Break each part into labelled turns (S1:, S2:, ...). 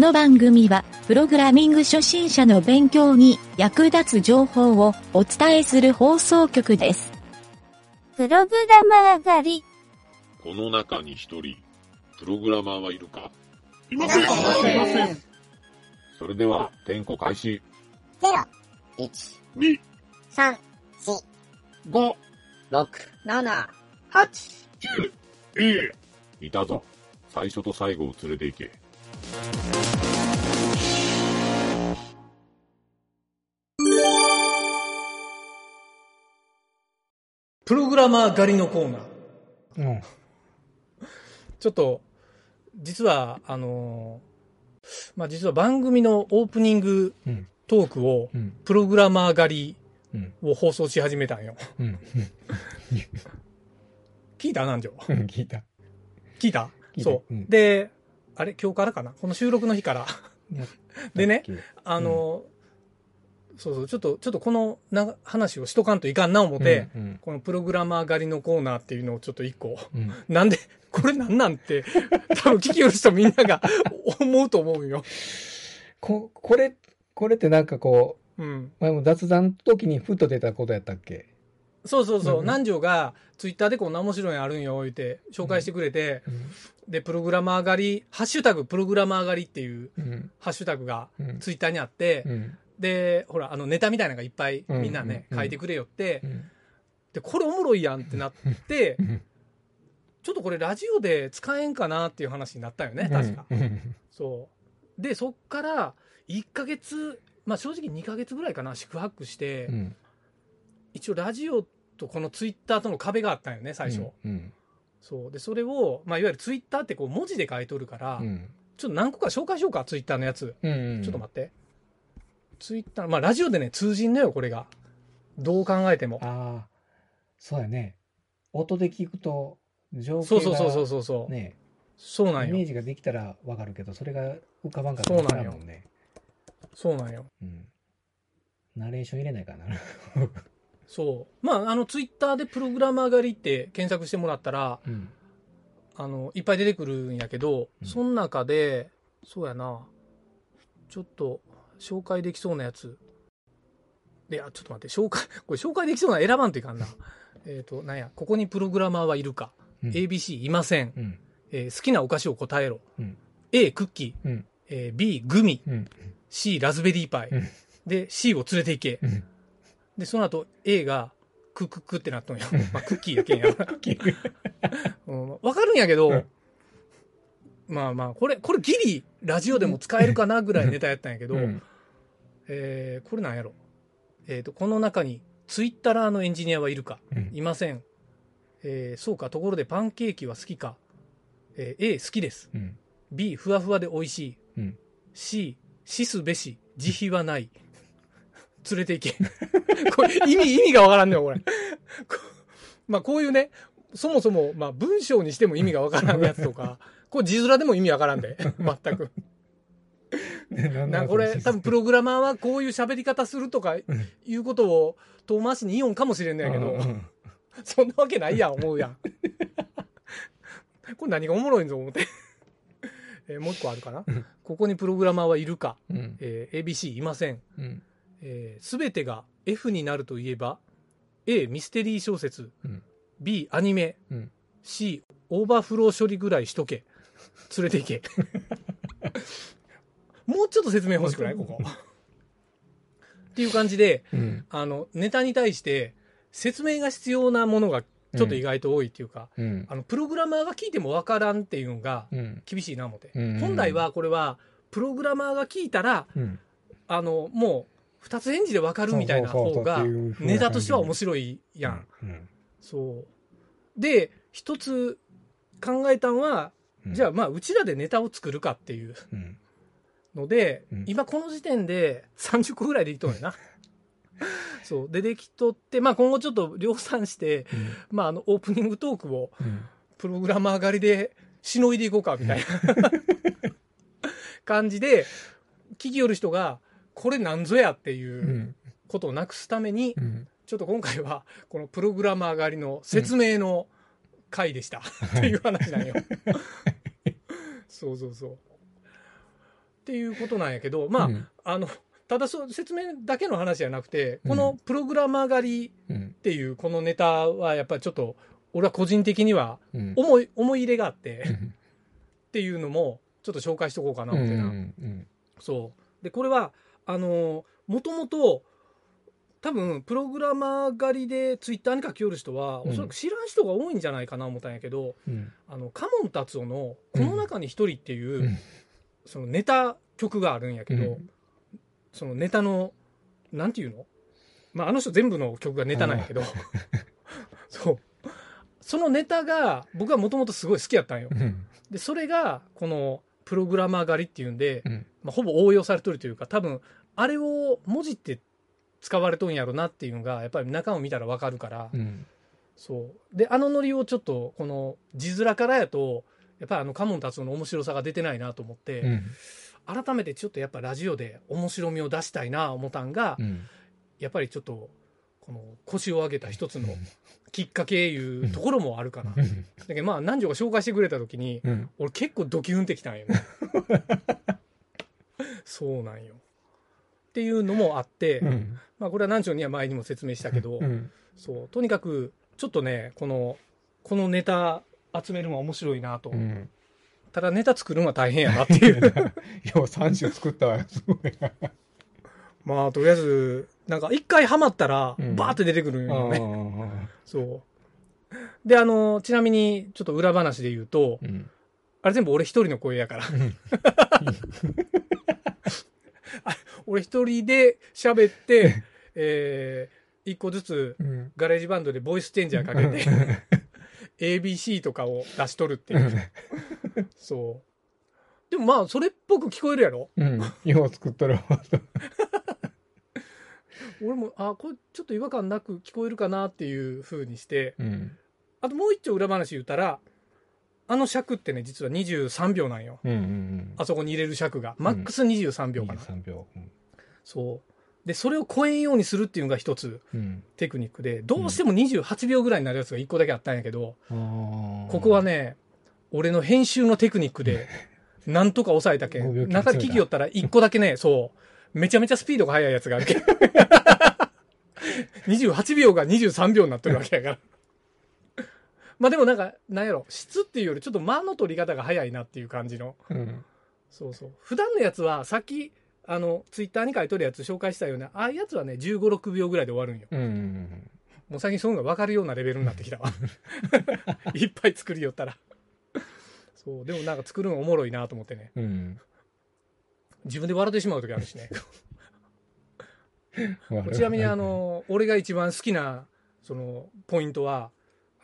S1: この番組は、プログラミング初心者の勉強に役立つ情報をお伝えする放送局です。
S2: プログラマー狩り。
S3: この中に一人、プログラマーはいるか？
S4: いません。いません。
S3: それでは、点呼開始。
S5: 0、1、
S3: 2、
S5: 3、4、
S4: 5、
S5: 6、
S4: 7、8。
S3: 9、いたぞ。最初と最後を連れて行け。
S6: プログラマー狩りのコーナー。
S7: うん。
S6: ちょっと、実は、あのーまあ、実は番組のオープニング
S7: うん。
S6: トークを、
S7: うん。
S6: プログラマー狩
S7: うん。
S6: りを放送し始めたんよ。
S7: うん。
S6: 聞いた？南條。
S7: うん。聞いた。
S6: 聞いた？
S7: 聞いた
S6: そう、
S7: うん
S6: で、あれ？今日からかな？この収録の日から。でね、あのーそうそう、ちょっと、ちょっとこのな話をしとかんといかんな思って、
S7: うんうん
S6: このプログラマー狩りのコーナーっていうのをちょっと一個、
S7: うん。
S6: なんで、これなんなんて、多分聞きよる人みんなが 思うと思うよ。
S7: こ、これ、これってなんかこ
S6: うん。
S7: う、前も雑談の時にふっと出たことやったっけ？
S6: そうそうそう、
S7: うん
S6: 南條がツイッターでこんな面白いのあるんよ、言って紹介してくれて、で、プログラマー狩り、ハッシュタグプログラマー狩りっていう
S7: うん。
S6: ハッシュタグが
S7: うん。
S6: ツイッターにあって、
S7: うん。
S6: で、ほら、あのネタみたいなのがいっぱい
S7: うん
S6: みんなね、
S7: うん
S6: 書いてくれよって、
S7: うん。
S6: で、これおもろいやんってなって
S7: う、ん。
S6: ちょっとこれラジオで使えんかなっていう話になったよね、確か。
S7: うん。
S6: そう。で、そっから1ヶ月、まあ正直2ヶ月ぐらいかな、宿泊して、
S7: うん。
S6: 一応ラジオとこのツイッターとの壁があったんよね、最初。
S7: うん。
S6: そう。で、それを、まあいわゆるツイッターってこう文字で書いとるから、
S7: うん。
S6: ちょっと何個か紹介しようか、ツイッターのやつ。
S7: うん。
S6: ちょっと待って。ツイッター、まあラジオでね、通じんのよ、これが。どう考えても。
S7: ああ、そうやね。音で聞くと、情景
S6: そうそうそうそう
S7: が
S6: そうそう。
S7: ね、
S6: そうなんよ。
S7: イメージができたらわかるけど、それが浮かばんかったら
S6: そうなんよ
S7: わからもんね。
S6: そうなんよ。
S7: うん。ナレーション入れないかな。
S6: そう。まあ、あの、ツイッターでプログラマー狩りって検索してもらったら、
S7: うん。
S6: あの、いっぱい出てくるんやけど、
S7: うん
S6: その中で、そうやな、ちょっと、紹介できそうなやつ。いや、ちょっと待って、紹介、これ紹介できそうなの選ばんといかんな。えっと、なんや、ここにプログラマーはいるか。
S7: うん
S6: ABC いません。
S7: うん。
S6: えー好きなお菓子を答えろ。
S7: うん
S6: A クッキー。
S7: うん。
S6: えー B グミ。
S7: うん。
S6: C ラズベリーパイ。
S7: うん
S6: で、C を連れて行け。
S7: うん。
S6: で、その後 A がクックックってなっとんよ。まあ、クッキーやけんや。うんわかるんやけど、
S7: うん
S6: まあまあ、これ、これギリラジオでも使えるかなぐらいネタやったんやけど、
S7: うん
S6: えーこれなんやろ？えっ、と、この中にツイッターのエンジニアはいるか？
S7: うん
S6: いません。えーそうか、ところでパンケーキは好きか？えー A 好きです。
S7: うん。
S6: B ふわふわで美味しい。
S7: うん
S6: C しすべし、慈悲はない。連れて行け。これ意味、意味がわからんねよ、これ。こまあこういうね、そもそも、まあ文章にしても意味がわからんやつとか、これ字面でも意味わからんで、全く。なんかこれ、多分プログラマーはこういう喋り方するとかいうことを遠回しに言おんかもしれんのやけど、
S7: うん
S6: そんなわけないやん、思うやん。これ何がおもろいんぞ、思って。えーもう一個あるかな？ここにプログラマーはいるか。
S7: うん。
S6: えー ABC いません。
S7: うん。
S6: す、べ、てが F になるといえば、A ミステリー小説、
S7: うん
S6: B アニメ、
S7: うん
S6: C オーバーフロー処理ぐらいしとけ。連れて行け。もうちょっと説明欲しくない？ここ。っていう感じで、
S7: うん。
S6: あの、ネタに対して説明が必要なものがちょっと意外と多いっていうか、
S7: うん。
S6: あの、プログラマーが聞いてもわからんっていうのが
S7: うん。
S6: 厳しいな思って。
S7: うん
S6: 本来はこれは、プログラマーが聞いたら、
S7: うん。
S6: あの、もう、二つ返事でわかるみたいな方がネタとしては面白いやん。そう。で、一つ考えたんは、
S7: うん
S6: じゃあまあ、うちらでネタを作るかっていう
S7: うん。
S6: ので、
S7: うん
S6: 今この時点で30個ぐらいできとんやな。そう。で、できとって、まあ今後ちょっと量産して、まああの、オープニングトークを
S7: うん。
S6: プログラマー狩りでしのいでいこうかみたいな 感じで、聞きよる人が、これなんぞやっていううんことをなくすために、
S7: うん。
S6: ちょっと今回は、このプログラマー狩りの説明の回でした。っていう話なんよ。そうそうそう。っっていうことなんやけど、まあ、
S7: うん
S6: あの、ただそう説明だけの話じゃなくて、このプログラマー狩り
S7: うん
S6: っていうこのネタはやっぱりちょっと、俺は個人的には
S7: うん
S6: 思い、思い入れがあって、っ
S7: うん
S6: ていうのもちょっと紹介しとこうかな、
S7: うん
S6: 思ってな。
S7: うん
S6: そう。で、これは、あの、もともと、多分、プログラマー狩りでツイッターに書き寄る人は、
S7: うん。
S6: おそらく知らん人が多いんじゃないかな思ったんやけど、
S7: うん。
S6: あの、カモン達夫の、この中に一人っていう、
S7: うん。
S6: そのネタ曲があるんやけど、
S7: うん。
S6: そのネタの、なんていうの？まあ、あの人全部の曲がネタなんやけど、そう。そのネタが、僕はもともとすごい好きやったんよ。
S7: うん。
S6: で、それが、この、プログラマー狩りっていうんで、
S7: うん。
S6: まあ、ほぼ応用されとるというか、多分、あれを文字って使われとんやろなっていうのが、やっぱり中を見たらわかるから、
S7: うん
S6: そう。で、あのノリをちょっと、この字面からやと、やっぱりあのカモン達夫の面白さが出てないなと思って、
S7: うん
S6: 改めてちょっとやっぱラジオで面白みを出したいな思ったんが、
S7: うん
S6: やっぱりちょっと、この腰を上げた一つのきっかけいうところもあるかな。だけどまあ、南條が紹介してくれた時に、
S7: うん
S6: 俺結構ドキュンってきたんよね。そうなんよ。っていうのもあって、
S7: うん
S6: まあこれは南條には前にも説明したけど、
S7: うん
S6: そう、とにかく、ちょっとね、この、このネタ集めるのは面白いなと。
S7: うん
S6: ただネタ作るのは大変やなっていう。
S7: よう3種作ったわすごいな
S6: まあとりあえず、なんか一回ハマったら、
S7: うん
S6: バーって出てくるんよね。
S7: あ
S6: そう。で、あの、ちなみに、ちょっと裏話で言うと、あれ全部俺一人の声やから。あ俺一人で喋って、えー、一個ずつ
S7: うん。
S6: GarageBand でボイスチェンジャーかけて、ABC とかを出しとるっていう。そう。でもまあ、それっぽく聞こえるやろ？
S7: うん。よう作っとるわ
S6: 俺も、あ、これちょっと違和感なく聞こえるかなっていう風にして、
S7: うん。
S6: あともう一丁裏話言ったら、あの尺ってね、実は23秒なんよ。
S7: うんうん
S6: あそこに入れる尺が。マックス23秒かな。
S7: 3秒。うん
S6: そう。で、それを超えんようにするっていうのが一つ
S7: うん
S6: テクニックで、どうしても28秒ぐらいになるやつが一個だけあったんやけど、ここはね、俺の編集のテクニックで、なんとか抑えたけ
S7: 5秒
S6: ん。中で聞きよったら一個だけね、そう、めちゃめちゃスピードが速いやつがあるけん。28秒が23秒になってるわけやから。まあでもなんか、なんやろ、質っていうよりちょっと間の取り方が早いなっていう感じの。
S7: うん
S6: そうそう。普段のやつは、さっき、あの、ツイッターに書いとるやつ紹介したような、ああいうやつはね、15、6秒ぐらいで終わるんよ。
S7: うんうん
S6: もう最近そういうのが分かるようなレベルになってきたわ。いっぱい作りよったら。そう、でもなんか作るのおもろいなと思ってね。
S7: うん
S6: 自分で笑ってしまう時あるしね。
S7: うん
S6: ちなみにあの、俺が一番好きな、その、ポイントは、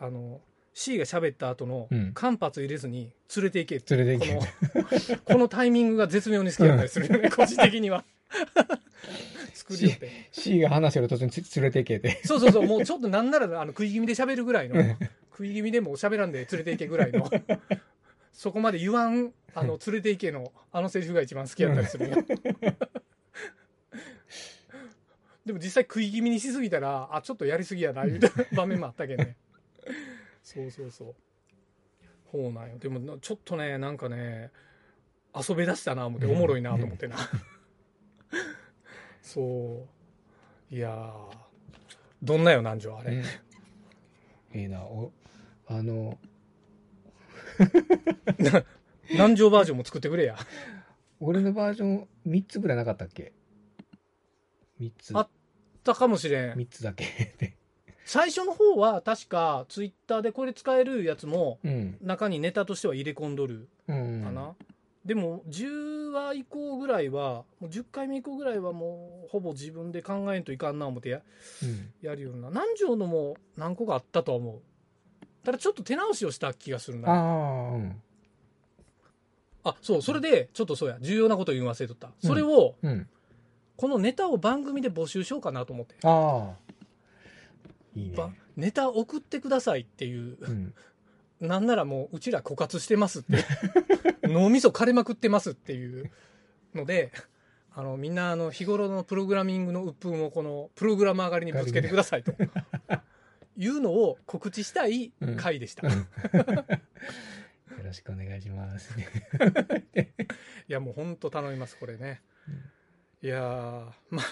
S6: あの、C が喋った後の
S7: うん。
S6: 間髪入れずに連れて行けって。
S7: 連れて行
S6: この、このタイミングが絶妙に好きだったりするよね、個人的には。作りよって。
S7: C が話してる途中につ連れて行けて。
S6: そうそうそう、もうちょっとなんならあの食い気味で喋るぐらいの、食い気味でも喋らんで連れて行けぐらいの、そこまで言わん、あの、連れて行けの、あのセリフが一番好きやったりするよ。でも実際食い気味にしすぎたら、あ、ちょっとやりすぎやな、いう場面もあったけどね。そうそうそう。そうなんよ。でもな、ちょっとね、なんかね、遊び出したな、思って、おもろいなと思ってな。そう。いやー、どんなよ、南條、あれ。
S7: いいなおあの
S6: 南條バージョンも作ってくれや。
S7: 俺のバージョン3つぐらいなかったっけ？3つ
S6: あったかもしれん。
S7: 3つだけで
S6: 最初の方は確かツイッターでこれ使えるやつも
S7: うん
S6: 中にネタとしては入れ込んどる
S7: うん
S6: かな。でも10話以降ぐらいは、もう10回目以降ぐらいはもうほぼ自分で考えんといかんな思ってやるような。南條のも何個かあったとは思う。ただちょっと手直しをした気がするな。
S7: あ
S6: そう、それで、ちょっとそうや、重要なこと言い忘れとった。それを、
S7: うん
S6: このネタを番組で募集しようかなと思って。
S7: ああいいね。
S6: ばネタ送ってくださいっていう、
S7: うん。
S6: なんならもううちら枯渇してますって、脳みそ枯れまくってますっていうので、あのみんなあの日頃のプログラミングの鬱憤をこのプログラマー狩りにぶつけてくださいと。いうのを告知したい回でした。
S7: 偉ろしくお願いします。
S6: いやもうほんと頼みますこれね、いやーまあ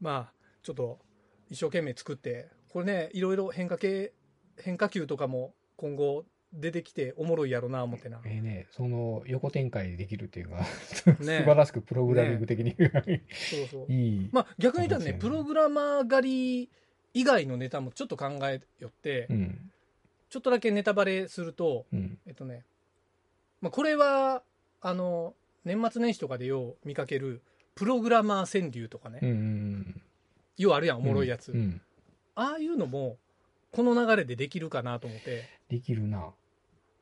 S6: まあちょっと一生懸命作ってこれねいろいろ変化系変化球とかも今後出てきておもろいやろな思ってな
S7: ええね、その横展開できるっていうのが、
S6: ね
S7: 素晴らしくプログラミング的に、
S6: そうそう
S7: いい。
S6: まあ逆に言ったらねプログラマー狩り以外のネタもちょっと考えよって、
S7: うん。
S6: ちょっとだけネタバレすると
S7: うん。
S6: えっとね、まあ、これはあの年末年始とかでよう見かけるプログラマー川柳とかね、
S7: うんうん
S6: ようあるやんお
S7: うん。
S6: もろいやつ、
S7: うんうん。
S6: ああいうのもこの流れでできるかなと思って。
S7: できるな。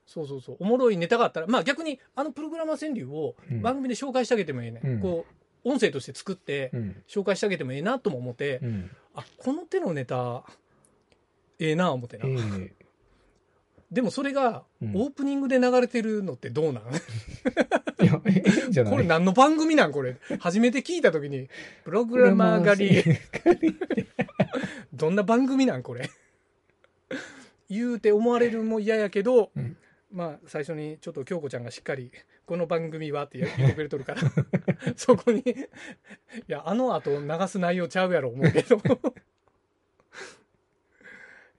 S6: そうそうそう。おもろいネタがあったらまあ逆にあのプログラマー川柳を
S7: うん。
S6: 番組で紹介してあげてもええね、
S7: うん。
S6: こう音声として作って
S7: うん。
S6: 紹介してあげてもええなとも思って、
S7: うん。
S6: あこの手のネタええな思ってな、
S7: ええ
S6: でもそれがオ
S7: うん。
S6: ープニングで流れてるのってどうなん、
S7: いや、ええんじゃない。
S6: これ何の番組なん？これ。初めて聞いた時にプログラマー狩り。どんな番組なんこれ？言うて思われるも嫌やけど、
S7: うん。
S6: まあ最初にちょっと京子ちゃんがしっかり「この番組は」って言ってくれとるから。そこにいやあの後流す内容ちゃうやろ思うけど。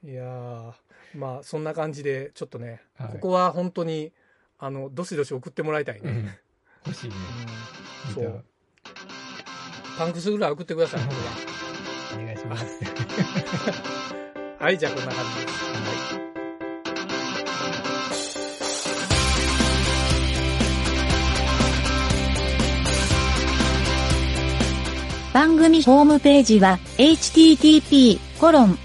S6: いやーまあそんな感じでちょっとね、
S7: はい。
S6: ここは本当にあのどしどし送ってもらいたいね、
S7: うん。欲しいね。
S6: そう。パンクスぐらい送ってください。
S7: お願いします。
S6: はいじゃあこんな感じです。
S1: 番組ホームページは http://